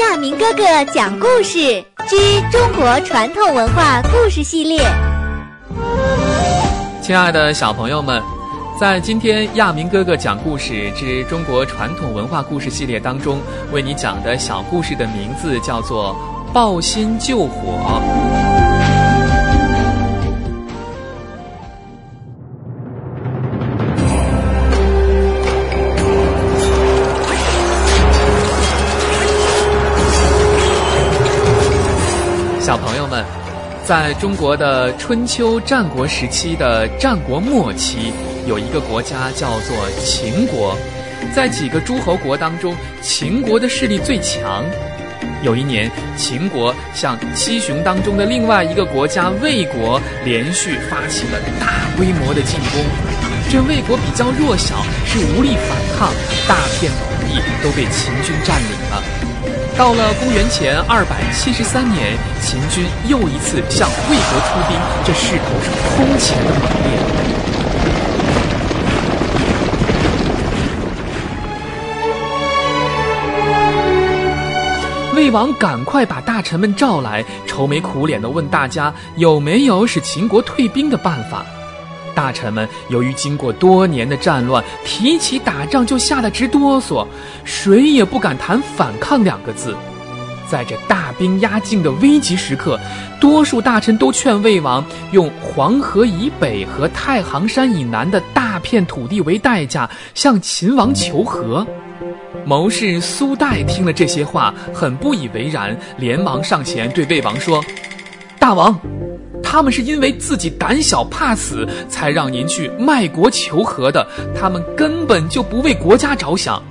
亚明哥哥讲故事之中国传统文化故事系列。亲爱的小朋友们，在今天亚明哥哥讲故事之中国传统文化故事系列当中，为你讲的小故事的名字叫做《抱薪救火》。小朋友们，在中国的春秋战国时期的战国末期，有一个国家叫做秦国。在几个诸侯国当中，秦国的势力最强。有一年，秦国向七雄当中的另外一个国家魏国连续发起了大规模的进攻。这魏国比较弱小，是无力反抗，大片土地都被秦军占领了。到了公元前二百七十三年，秦军又一次向魏国出兵，这势头是空前的猛烈。魏王赶快把大臣们召来，愁眉苦脸的问大家有没有使秦国退兵的办法。大臣们由于经过多年的战乱，提起打仗就吓得直哆嗦，谁也不敢谈反抗两个字。在这大兵压境的危急时刻，多数大臣都劝魏王用黄河以北和太行山以南的大片土地为代价，向秦王求和。谋士苏代听了这些话，很不以为然，连忙上前对魏王说：“大王。”他们是因为自己胆小怕死，才让您去卖国求和的。他们根本就不为国家着想。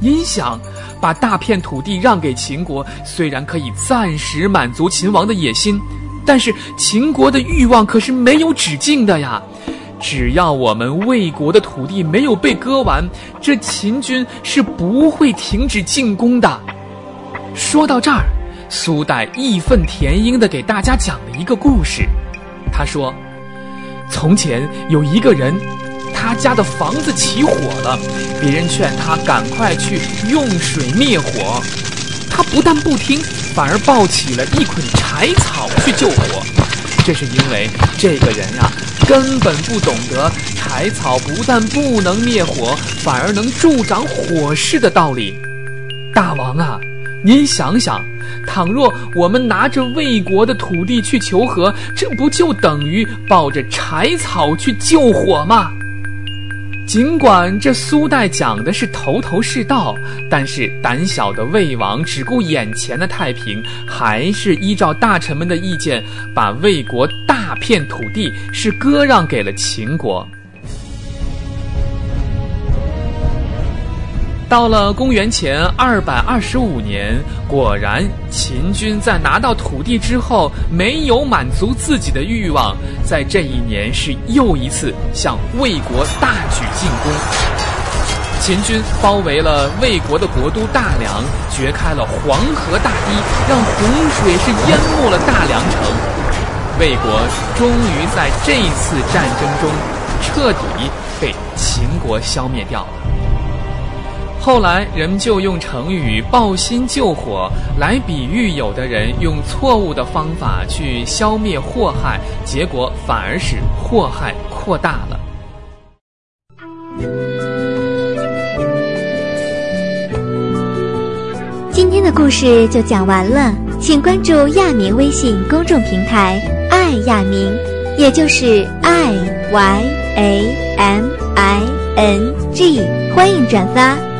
您想把大片土地让给秦国，虽然可以暂时满足秦王的野心，但是秦国的欲望可是没有止境的呀。只要我们魏国的土地没有被割完，这秦军是不会停止进攻的。说到这儿。苏代义愤填膺地给大家讲了一个故事。他说：“从前有一个人，他家的房子起火了，别人劝他赶快去用水灭火，他不但不听，反而抱起了一捆柴草去救火。这是因为这个人啊，根本不懂得柴草不但不能灭火，反而能助长火势的道理。大王啊！”您想想，倘若我们拿着魏国的土地去求和，这不就等于抱着柴草去救火吗？尽管这苏代讲的是头头是道，但是胆小的魏王只顾眼前的太平，还是依照大臣们的意见，把魏国大片土地是割让给了秦国。到了公元前二百二十五年，果然秦军在拿到土地之后，没有满足自己的欲望，在这一年是又一次向魏国大举进攻。秦军包围了魏国的国都大梁，掘开了黄河大堤，让洪水是淹没了大梁城。魏国终于在这次战争中彻底被秦国消灭掉了。后来，人们就用成语“抱薪救火”来比喻有的人用错误的方法去消灭祸害，结果反而使祸害扩大了。今天的故事就讲完了，请关注亚明微信公众平台“爱亚明”，也就是 “i y a m i n g”，欢迎转发。